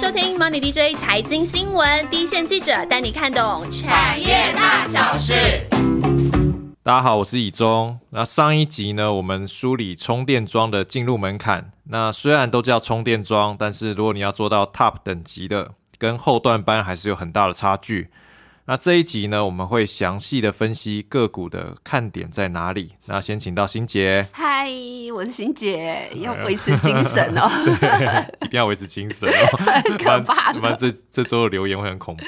收听 Money DJ 财经新闻，第一线记者带你看懂产业大小事。大家好，我是以中。那上一集呢，我们梳理充电桩的进入门槛。那虽然都叫充电桩，但是如果你要做到 Top 等级的，跟后段班还是有很大的差距。那这一集呢，我们会详细的分析个股的看点在哪里。那先请到欣姐。嗨，我是欣姐，要维持精神哦。一定要维持精神哦。很可怕。不然这这周的留言会很恐怖。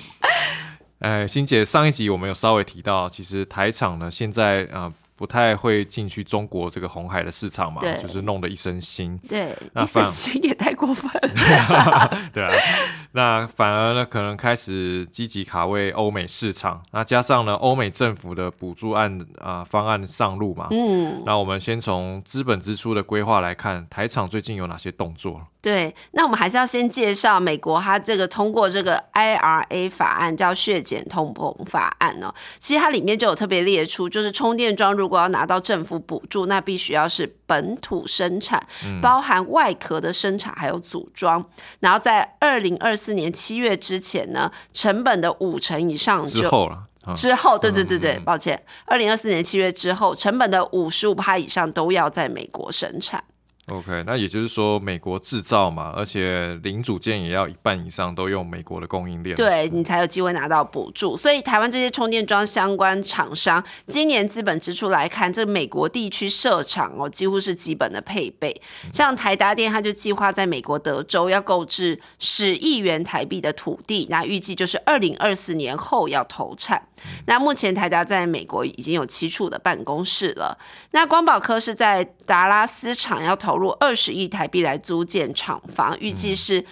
哎，欣姐，上一集我们有稍微提到，其实台场呢现在啊。不太会进去中国这个红海的市场嘛，就是弄得一身腥。对，一身腥也太过分了。对啊，那反而呢，可能开始积极卡位欧美市场。那加上呢，欧美政府的补助案啊方案上路嘛。嗯。那我们先从资本支出的规划来看，台厂最近有哪些动作？对，那我们还是要先介绍美国，它这个通过这个 IRA 法案叫血减通膨法案哦。其实它里面就有特别列出，就是充电桩如果要拿到政府补助，那必须要是本土生产，包含外壳的生产还有组装，然后在二零二四年七月之前呢，成本的五成以上之后了。之后，对对对对，抱歉，二零二四年七月之后，成本的五十五趴以上都要在美国生产。OK，那也就是说，美国制造嘛，而且零组件也要一半以上都用美国的供应链，对你才有机会拿到补助。所以，台湾这些充电桩相关厂商，今年资本支出来看，这美国地区设厂哦，几乎是基本的配备。像台达电，它就计划在美国德州要购置十亿元台币的土地，那预计就是二零二四年后要投产。那目前台达在美国已经有七处的办公室了。那光宝科是在达拉斯厂要投入二十亿台币来租建厂房，预计是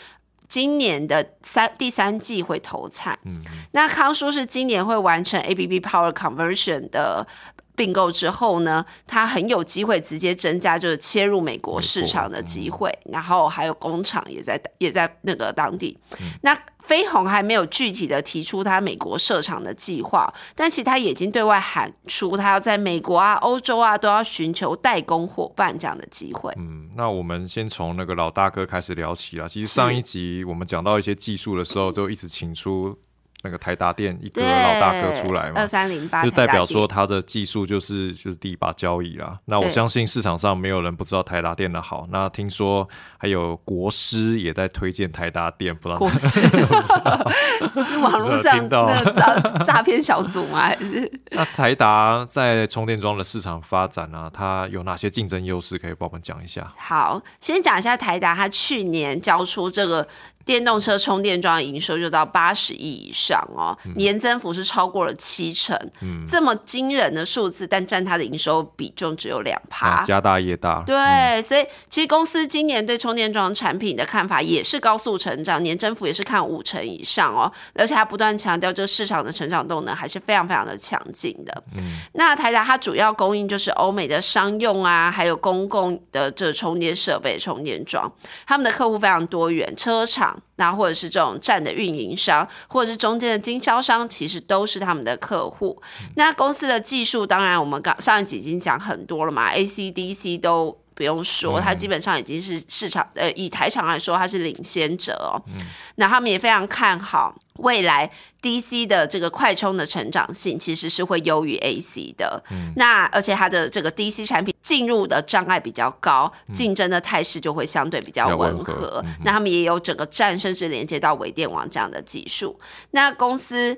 今年的三第三季会投产。嗯，那康叔是今年会完成 A B B Power Conversion 的并购之后呢，它很有机会直接增加就是切入美国市场的机会，然后还有工厂也在也在那个当地。那飞鸿还没有具体的提出他美国设厂的计划，但其实他已经对外喊出，他要在美国啊、欧洲啊都要寻求代工伙伴这样的机会。嗯，那我们先从那个老大哥开始聊起啦。其实上一集我们讲到一些技术的时候，就一直请出。那个台达电一个老大哥出来嘛，二三零八，就代表说他的技术就是就是第一把交椅啦。那我相信市场上没有人不知道台达电的好。那听说还有国师也在推荐台达电，不知道国师是网络上的诈诈骗小组吗？还是 那台达在充电桩的市场发展啊？它有哪些竞争优势可以帮我们讲一下？好，先讲一下台达，它去年交出这个。电动车充电桩营收就到八十亿以上哦，年增幅是超过了七成，这么惊人的数字，但占它的营收比重只有两趴，家大业大。对，所以其实公司今年对充电桩产品的看法也是高速成长，年增幅也是看五成以上哦，而且它不断强调这个市场的成长动能还是非常非常的强劲的。嗯，那台达它主要供应就是欧美的商用啊，还有公共的这充电设备充电桩，他们的客户非常多元，车厂。那或者是这种站的运营商，或者是中间的经销商，其实都是他们的客户。那公司的技术，当然我们刚上一集已经讲很多了嘛，ACDC 都不用说，它基本上已经是市场呃，以台厂来说，它是领先者哦。那他们也非常看好。未来 DC 的这个快充的成长性其实是会优于 AC 的，那而且它的这个 DC 产品进入的障碍比较高，竞争的态势就会相对比较温和。那他们也有整个站甚至连接到微电网这样的技术。那公司。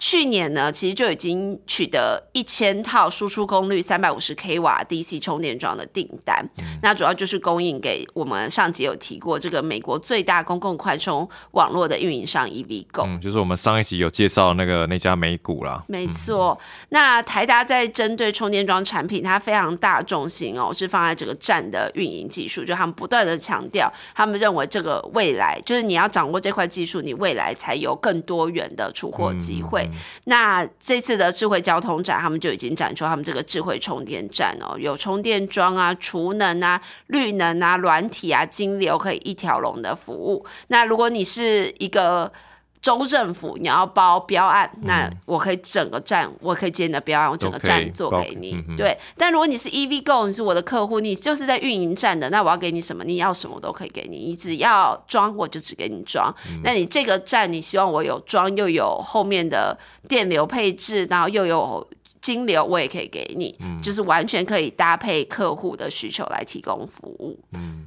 去年呢，其实就已经取得一千套输出功率三百五十 k 瓦 DC 充电桩的订单，那主要就是供应给我们上集有提过这个美国最大公共快充网络的运营商 EVgo，嗯，就是我们上一集有介绍那个那家美股啦。没错，那台达在针对充电桩产品，它非常大重心哦，是放在这个站的运营技术，就他们不断的强调，他们认为这个未来就是你要掌握这块技术，你未来才有更多元的出货机会。那这次的智慧交通展，他们就已经展出他们这个智慧充电站哦，有充电桩啊、储能啊、绿能啊、软体啊、金流可以一条龙的服务。那如果你是一个州政府你要包标案，那我可以整个站，我可以接你的标案，我整个站做给你。对，但如果你是 EV Go，你是我的客户，你就是在运营站的，那我要给你什么？你要什么我都可以给你，你只要装我就只给你装。那你这个站你希望我有装又有后面的电流配置，然后又有金流，我也可以给你，就是完全可以搭配客户的需求来提供服务。嗯。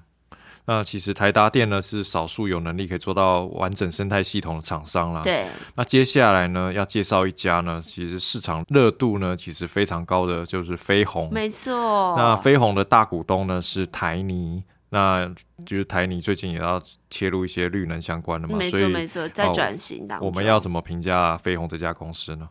那其实台达电呢是少数有能力可以做到完整生态系统的厂商啦。对。那接下来呢要介绍一家呢，其实市场热度呢其实非常高的就是飞鸿。没错。那飞鸿的大股东呢是台泥，那就是台泥最近也要切入一些绿能相关的嘛。没错没错，在转型当中。我们要怎么评价飞鸿这家公司呢？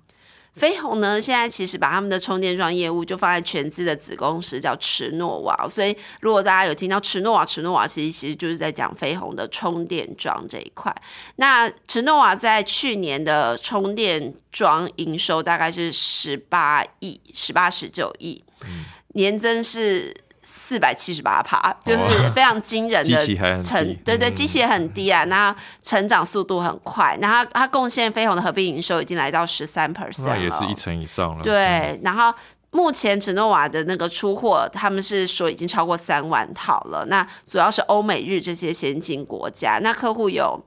飞鸿呢，现在其实把他们的充电桩业务就放在全资的子公司叫驰诺瓦，所以如果大家有听到驰诺瓦，驰诺瓦其实其实就是在讲飞鸿的充电桩这一块。那驰诺瓦在去年的充电桩营收大概是十八亿，十八十九亿，年增是。四百七十八趴，就是非常惊人的 成，对对，机器也很低啊，那成长速度很快，然后它贡献飞鸿的合并营收已经来到十三 percent 了，也是一成以上了。对，然后目前承诺瓦的那个出货，他们是说已经超过三万套了，那主要是欧美日这些先进国家，那客户有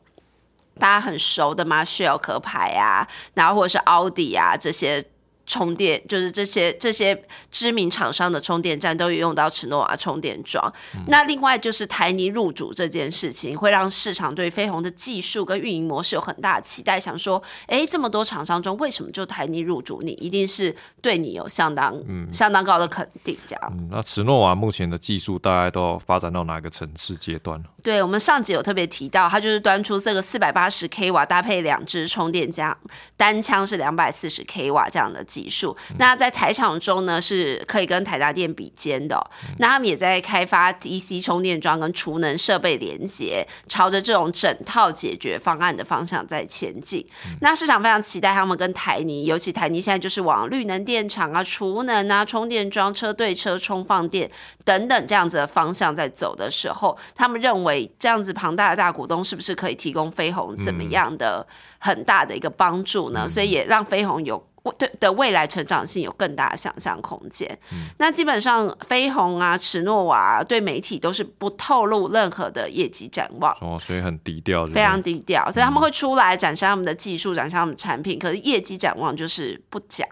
大家很熟的吗，Shell 壳牌啊，然后或者是奥迪啊这些。充电就是这些这些知名厂商的充电站都有用到齿诺瓦充电桩。那另外就是台泥入主这件事情，会让市场对飞鸿的技术跟运营模式有很大的期待，想说，哎，这么多厂商中，为什么就台泥入主？你一定是对你有相当相当高的肯定，这样。那齿诺瓦目前的技术大概都发展到哪个层次阶段对我们上集有特别提到，它就是端出这个四百八十 k 瓦搭配两支充电枪，单枪是两百四十 k 瓦这样的技术。那在台场中呢，是可以跟台达电比肩的。那他们也在开发 DC 充电桩跟储能设备连接，朝着这种整套解决方案的方向在前进。那市场非常期待他们跟台泥，尤其台泥现在就是往绿能电厂啊、储能啊、充电桩、车对车充放电等等这样子的方向在走的时候，他们认为。这样子庞大的大股东是不是可以提供飞鸿怎么样的很大的一个帮助呢？所以也让飞鸿有对的未来成长性有更大的想象空间。那基本上飞鸿啊、驰诺瓦对媒体都是不透露任何的业绩展望哦，所以很低调，非常低调。所以他们会出来展示他们的技术，展示他们的产品，可是业绩展望就是不讲。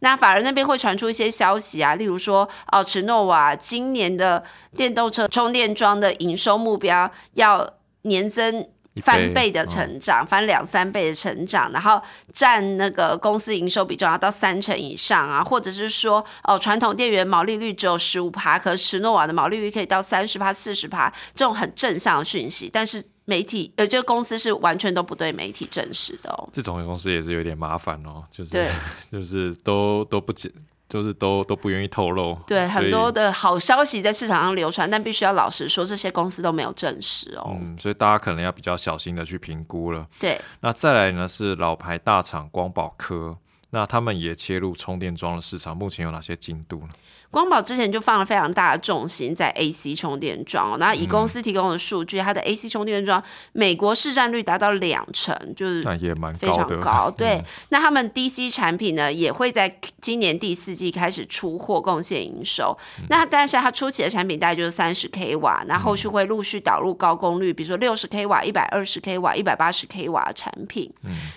那法人那边会传出一些消息啊，例如说，哦，驰诺瓦今年的电动车充电桩的营收目标要年增翻倍的成长，翻两三倍的成长，然后占那个公司营收比重要到三成以上啊，或者是说，哦，传统电源毛利率只有十五趴，可驰诺瓦的毛利率可以到三十趴、四十趴，这种很正向的讯息，但是。媒体呃，这个公司是完全都不对媒体证实的哦。这种公司也是有点麻烦哦，就是 就是都都不解，就是都都不愿意透露。对，很多的好消息在市场上流传，但必须要老实说，这些公司都没有证实哦。嗯，所以大家可能要比较小心的去评估了。对，那再来呢是老牌大厂光宝科，那他们也切入充电桩的市场，目前有哪些进度呢？光宝之前就放了非常大的重心在 AC 充电桩，那以公司提供的数据，它的 AC 充电桩美国市占率达到两成，就是也蛮非常高。对，那他们 DC 产品呢，也会在今年第四季开始出货，贡献营收。那但是它初期的产品大概就是三十 k 瓦，那后续会陆续导入高功率，比如说六十 k 瓦、一百二十 k 瓦、一百八十 k 瓦的产品。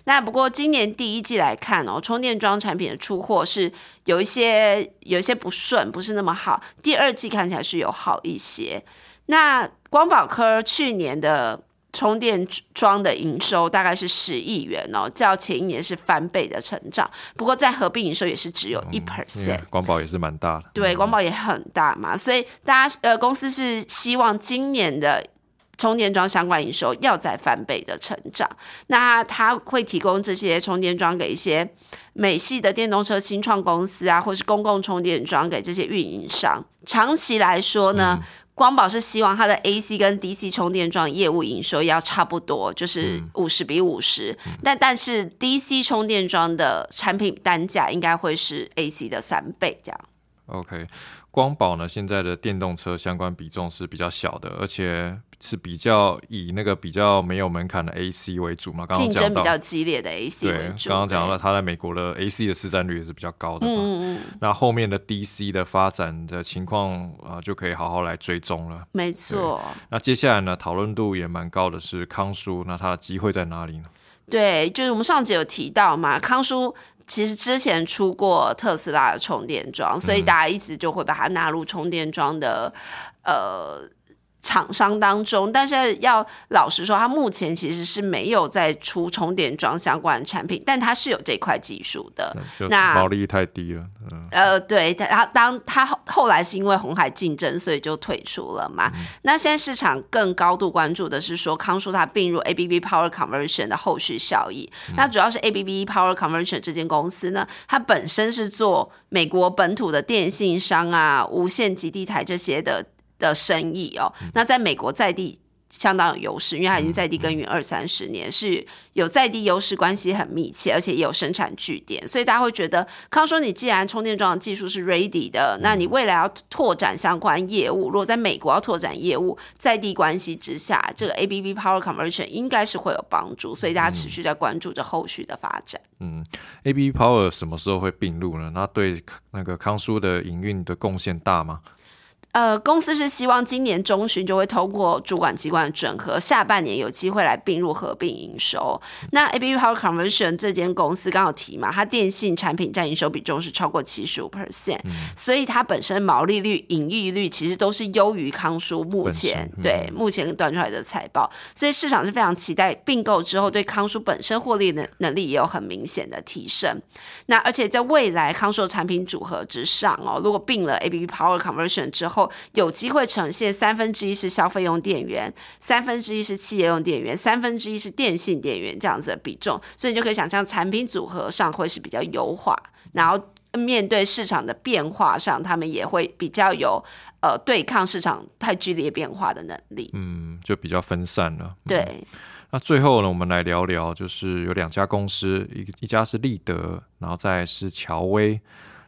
那不过今年第一季来看哦，充电桩产品的出货是。有一些有一些不顺，不是那么好。第二季看起来是有好一些。那光宝科去年的充电桩的营收大概是十亿元哦，较前一年是翻倍的成长。不过在合并营收也是只有一 percent。光宝也是蛮大的，对，光宝也很大嘛。所以大家呃公司是希望今年的。充电桩相关营收要在翻倍的成长，那它会提供这些充电桩给一些美系的电动车新创公司啊，或是公共充电桩给这些运营商。长期来说呢，光宝是希望它的 AC 跟 DC 充电桩业务营收要差不多，就是五十比五十。但但是 DC 充电桩的产品单价应该会是 AC 的三倍这样。OK，光宝呢现在的电动车相关比重是比较小的，而且。是比较以那个比较没有门槛的 AC 为主嘛，刚刚竞争比较激烈的 AC 为对，主。刚刚讲到对它在美国的 AC 的市占率也是比较高的嘛。嗯嗯，那后面的 DC 的发展的情况啊、就可以好好来追踪了。没错。那接下来呢，讨论度也蛮高的是康叔，那它的机会在哪里呢？对，就是我们上集有提到嘛，康叔其实之前出过特斯拉的充电桩，所以大家一直就会把它纳入充电桩的呃。厂商当中，但是要老实说，它目前其实是没有在出充电桩相关的产品，但它是有这块技术的。那毛利太低了，嗯，呃，对，他当他后后来是因为红海竞争，所以就退出了嘛。那现在市场更高度关注的是说，康舒它并入 ABB Power Conversion 的后续效益。那主要是 ABB Power Conversion 这间公司呢，它本身是做美国本土的电信商啊、无线基地台这些的的生意哦。那在美国在地。相当有优势，因为它已经在地耕耘二三十年，是有在地优势，关系很密切，而且也有生产据点，所以大家会觉得，康说你既然充电桩的技术是 ready 的，那你未来要拓展相关业务，如果在美国要拓展业务，在地关系之下，这个 ABB Power Conversion 应该是会有帮助，所以大家持续在关注着后续的发展。嗯 A B B Power 什么时候会并入呢？那对那个康叔的营运的贡献大吗？呃，公司是希望今年中旬就会通过主管机关的整合，下半年有机会来并入合并营收。那 ABB Power Conversion 这间公司刚好提嘛，它电信产品占营收比重是超过七十五 percent，所以它本身毛利率、盈利率其实都是优于康舒目前嗯对目前端出来的财报，所以市场是非常期待并购之后对康舒本身获利能能力也有很明显的提升。那而且在未来康硕产品组合之上哦，如果并了 ABB Power Conversion 之后，有机会呈现三分之一是消费用电源，三分之一是企业用电源，三分之一是电信电源这样子的比重，所以你就可以想象产品组合上会是比较优化，然后面对市场的变化上，他们也会比较有呃对抗市场太剧烈变化的能力。嗯，就比较分散了。对，那最后呢，我们来聊聊，就是有两家公司，一一家是立德，然后再是乔威。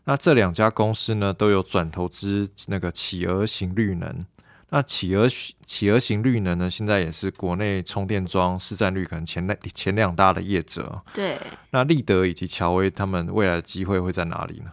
那这两家公司呢，都有转投资那个企鹅型绿能。那企鹅企鹅型绿能呢，现在也是国内充电桩市占率可能前两前两大的业者。对。那立德以及乔威他们未来的机会会在哪里呢？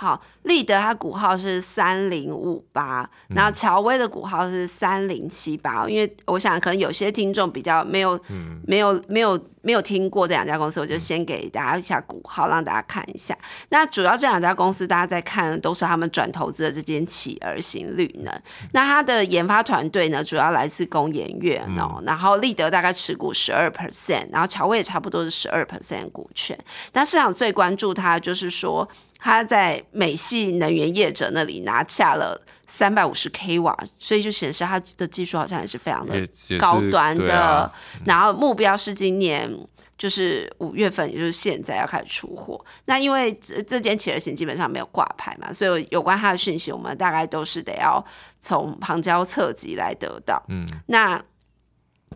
好，立德它股号是三零五八，嗯然后乔威的股号是三零七八。因为我想可能有些听众比较没有、嗯没有没有没有听过这两家公司，我就先给大家一下股号，让大家看一下。那主要这两家公司，大家在看的都是他们转投资的这间企鹅型绿能。那它的研发团队呢，主要来自工研院哦，嗯然后立德大概持股十二 percent，然后乔威也差不多是十二 percent 股权。但市场最关注它就是说。他在美系能源业者那里拿下了三百五十 k 瓦，所以就显示它的技术好像也是非常的高端的。啊然后目标是今年就是五月份，也就是现在要开始出货。那因为这这间企鹅型基本上没有挂牌嘛，所以有关它的讯息，我们大概都是得要从旁敲侧击来得到。嗯，那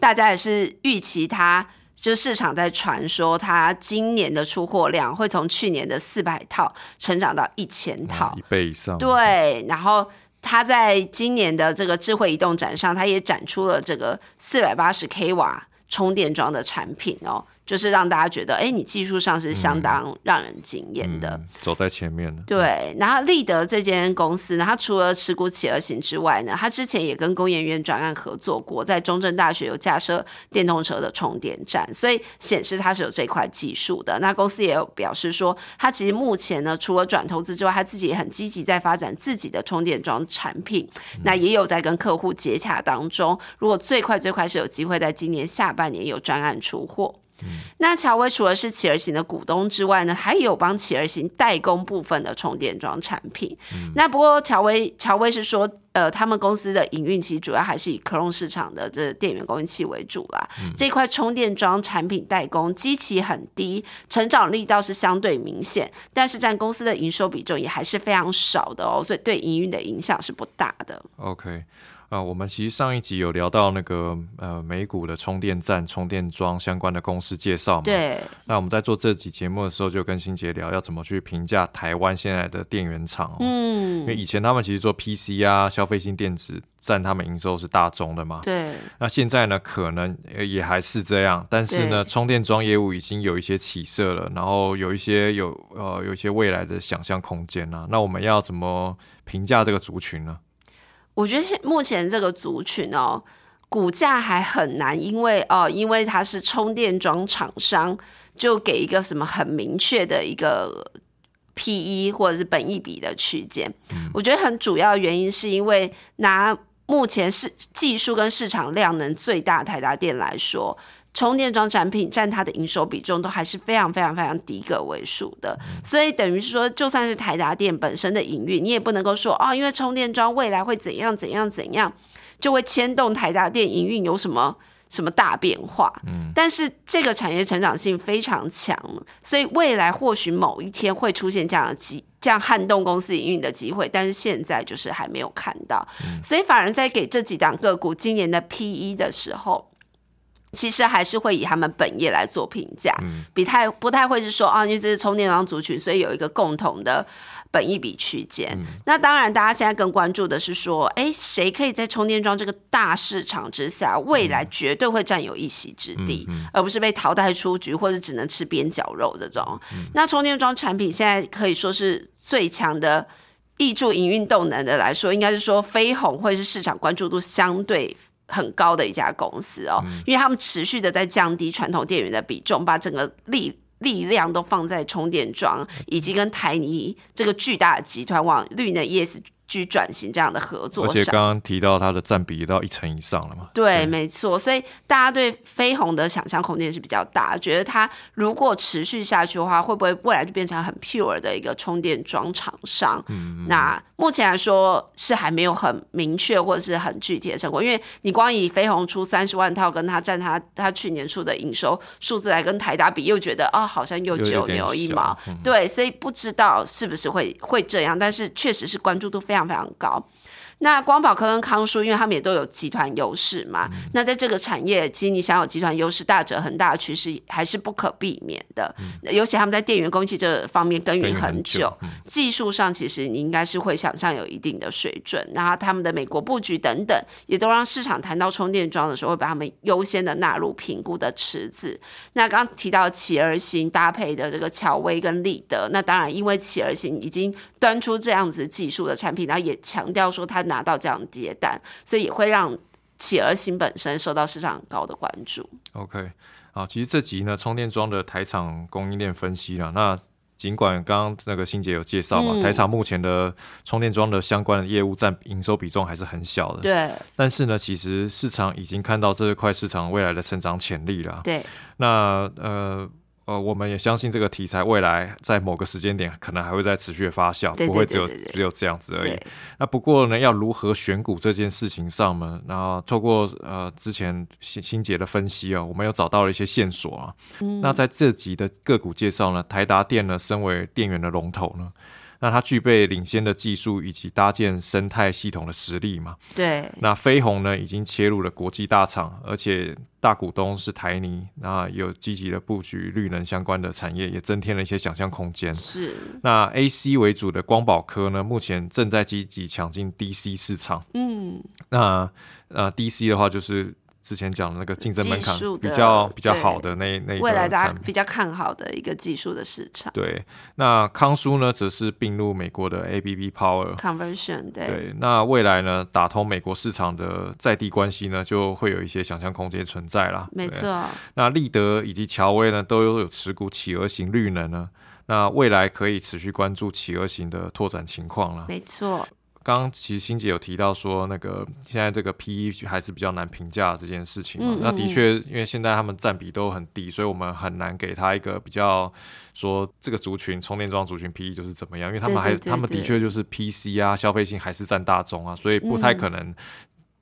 大家也是预期它。就市场在传说，它今年的出货量会从去年的四百套成长到一千套，一倍以上。对，然后它在今年的这个智慧移动展上，它也展出了这个四百八十 k 瓦充电桩的产品哦，就是让大家觉得，哎，你技术上是相当让人惊艳的。嗯，走在前面的。对，然后立德这间公司呢，它除了持股企鹅型之外呢，它之前也跟工研院专案合作过，在中正大学有架设电动车的充电站，所以显示它是有这块技术的。那公司也有表示说，它其实目前呢，除了转投资之外，它自己也很积极在发展自己的充电桩产品，那也有在跟客户接洽当中。如果最快最快是有机会在今年下半年有专案出货。那乔威除了是企鹅型的股东之外呢，还有帮企鹅型代工部分的充电桩产品。那不过乔威乔威是说，呃，他们公司的营运其实主要还是以克隆市场的这电源供应器为主啦。这块充电桩产品代工基期很低，成长力倒是相对明显，但是占公司的营收比重也还是非常少的哦，所以对营运的影响是不大的。OK，啊，我们其实上一集有聊到那个呃美股的充电站、充电桩相关的公司介绍嘛。对。那我们在做这集节目的时候，就跟新杰聊要怎么去评价台湾现在的电源厂。嗯。因为以前他们其实做 PC 啊、消费性电子占他们营收是大宗的嘛。对。那现在呢，可能也还是这样，但是呢，充电桩业务已经有一些起色了，然后有一些有呃有一些未来的想象空间啊。那我们要怎么评价这个族群呢？我觉得现目前这个族群哦，股价还很难，因为哦，因为它是充电桩厂商，就给一个什么很明确的一个 P E 或者是本益比的区间。我觉得很主要原因是因为拿目前是技术跟市场量能最大台达电来说。充电桩产品占它的营收比重都还是非常非常非常低个位数的，所以等于是说，就算是台达电本身的营运，你也不能够说哦，因为充电桩未来会怎样怎样怎样，就会牵动台达电营运有什么什么大变化。嗯，但是这个产业成长性非常强，所以未来或许某一天会出现这样的机，这样撼动公司营运的机会，但是现在就是还没有看到，所以反而在给这几档个股今年的 P E 的时候。其实还是会以他们本业来做评价，比太不太会是说啊，因为这是充电桩族群，所以有一个共同的本益比区间。那当然，大家现在更关注的是说，哎，谁可以在充电桩这个大市场之下，未来绝对会占有一席之地，而不是被淘汰出局或者只能吃边角肉这种。那充电桩产品现在可以说是最强的挹注营运动能的来说，应该是说飞鸿会是市场关注度相对。很高的一家公司哦，因为他们持续的在降低传统电源的比重，把整个力力量都放在充电桩，以及跟台泥这个巨大的集团往绿能 ES。去转型这样的合作，而且刚刚提到它的占比也到一成以上了嘛？对，没错。所以大家对飞鸿的想象空间是比较大，觉得它如果持续下去的话，会不会未来就变成很 pure 的一个充电桩厂商？嗯，那目前来说是还没有很明确或者是很具体的成果，因为你光以飞鸿出三十万套，跟他占他他去年出的营收数字来跟台达比，又觉得哦，好像又九牛一毛。对，所以不知道是不是会会这样，但是确实是关注度非常。非常高。那光宝科跟康舒，因为他们也都有集团优势嘛。那在这个产业，其实你想有集团优势，大者恒大的趋势还是不可避免的。尤其他们在电源供应器这方面耕耘很久，技术上其实你应该是会想象有一定的水准。然后他们的美国布局等等，也都让市场谈到充电桩的时候，会把他们优先的纳入评估的池子。那刚刚提到企鹅型搭配的这个乔威跟立德，那当然因为企鹅型已经端出这样子技术的产品，然后也强调说它。拿到这样接单，所以也会让企鹅型本身受到市场很高的关注。OK，好，其实这集呢，充电桩的台厂供应链分析了。那尽管刚刚那个欣姐有介绍嘛，台厂目前的充电桩的相关的业务占营收比重还是很小的。对。但是呢，其实市场已经看到这一块市场未来的成长潜力了。对。那呃。呃，我们也相信这个题材未来在某个时间点可能还会再持续的发酵，不会只有只有这样子而已。那不过呢，要如何选股这件事情上呢，然后透过呃之前新新杰的分析啊，我们又找到了一些线索啊。那在这集的个股介绍呢，台达电呢，身为电源的龙头呢。那它具备领先的技术以及搭建生态系统的实力嘛？对。那飞鸿呢，已经切入了国际大厂，而且大股东是台泥，那有积极的布局绿能相关的产业，也增添了一些想象空间。是。那 A C 为主的光宝科呢，目前正在积极抢进 D C 市场。嗯。那呃，D C 的话就是。之前讲的那个竞争门槛比较比较好的那那未来大家比较看好的一个技术的市场。对，那康舒呢，则是并入美国的 A B B Power Conversion。对，那未来呢，打通美国市场的在地关系呢，就会有一些想象空间存在啦。没错。那立德以及乔威呢，都有有持股企鹅型绿能呢，那未来可以持续关注企鹅型的拓展情况了。没错。刚刚其实欣姐有提到说，那个现在这个 P E 还是比较难评价这件事情嘛。那的确，因为现在他们占比都很低，所以我们很难给他一个比较说这个族群充电桩族群 P E 就是怎么样，因为他们还他们的确就是 P C 啊，消费性还是占大宗啊，所以不太可能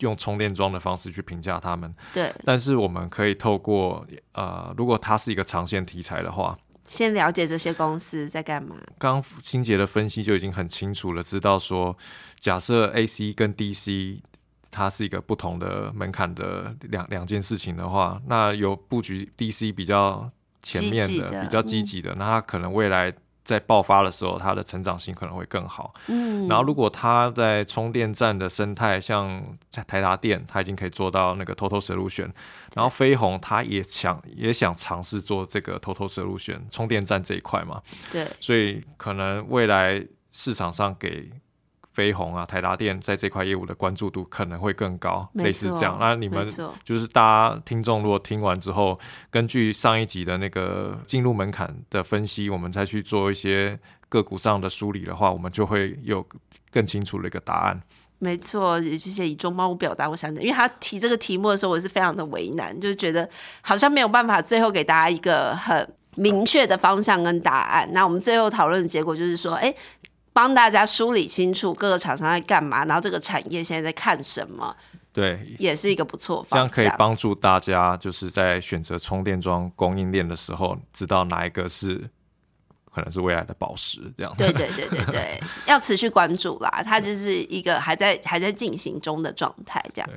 用充电桩的方式去评价他们。对，但是我们可以透过呃，如果它是一个长线题材的话。先了解这些公司在干嘛。刚清洁的分析就已经很清楚了，知道说，假设 A C 跟 D C 它是一个不同的门槛的两两件事情的话，那有布局 DC 比较前面的比较积极的，那它可能未来在爆发的时候，它的成长性可能会更好。嗯，然后，如果它在充电站的生态，像台达电，它已经可以做到那个 Total Solution，然后飞鸿它也想也想尝试做这个 Total Solution 充电站这一块嘛，对，所以可能未来市场上给飞鸿啊、台达电在这块业务的关注度可能会更高，类似这样。那你们就是大家听众如果听完之后，根据上一集的那个进入门槛的分析，我们再去做一些个股上的梳理的话，我们就会有更清楚的一个答案。没错，也谢谢以中帮我表达我想讲，因为他提这个题目的时候，我是非常的为难，就是觉得好像没有办法最后给大家一个很明确的方向跟答案。那我们最后讨论的结果就是说，哎，帮大家梳理清楚各个厂商在干嘛，然后这个产业现在在看什么，对，也是一个不错方这样可以。帮助大家，就是在选择充电桩供应链的时候，知道哪一个是可能是未来的宝石，这样。对对对对对，要持续关注啦，它就是一个还在还在进行中的状态，这样。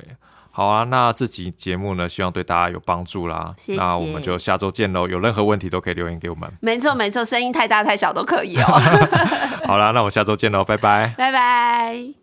好啊，那这集节目呢，希望对大家有帮助啦。谢谢那我们就下周见喽。有任何问题都可以留言给我们。没错没错，声音太大太小都可以哦。好啦，那我下周见喽，拜拜。拜拜。